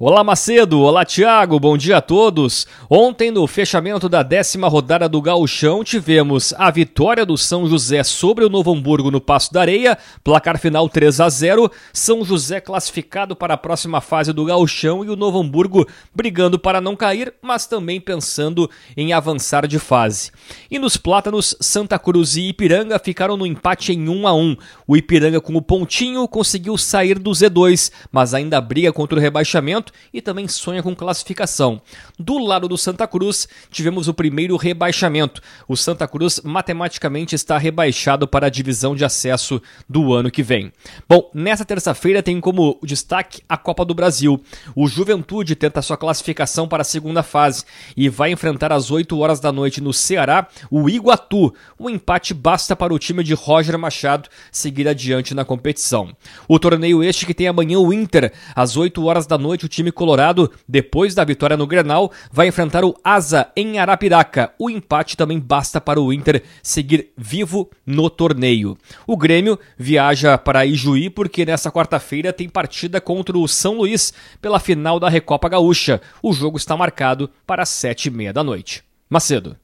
Olá Macedo, olá Thiago, bom dia a todos. Ontem, no fechamento da décima rodada do Gauchão, tivemos a vitória do São José sobre o Novo Hamburgo no Passo da Areia, placar final 3 a 0. São José classificado para a próxima fase do Gauchão e o Novo Hamburgo brigando para não cair, mas também pensando em avançar de fase. E nos Plátanos, Santa Cruz e Ipiranga ficaram no empate em 1 a 1. O Ipiranga com o pontinho conseguiu sair do Z2, mas ainda briga contra o e também sonha com classificação. Do lado do Santa Cruz, tivemos o primeiro rebaixamento. O Santa Cruz matematicamente está rebaixado para a divisão de acesso do ano que vem. Bom, nessa terça-feira tem como destaque a Copa do Brasil. O Juventude tenta sua classificação para a segunda fase e vai enfrentar às 8 horas da noite no Ceará o Iguatu. O empate basta para o time de Roger Machado seguir adiante na competição. O torneio este que tem amanhã o Inter às 8 horas da noite o time colorado, depois da vitória no Grenal, vai enfrentar o Asa em Arapiraca. O empate também basta para o Inter seguir vivo no torneio. O Grêmio viaja para Ijuí porque nessa quarta-feira tem partida contra o São Luís pela final da Recopa Gaúcha. O jogo está marcado para sete e meia da noite. Macedo.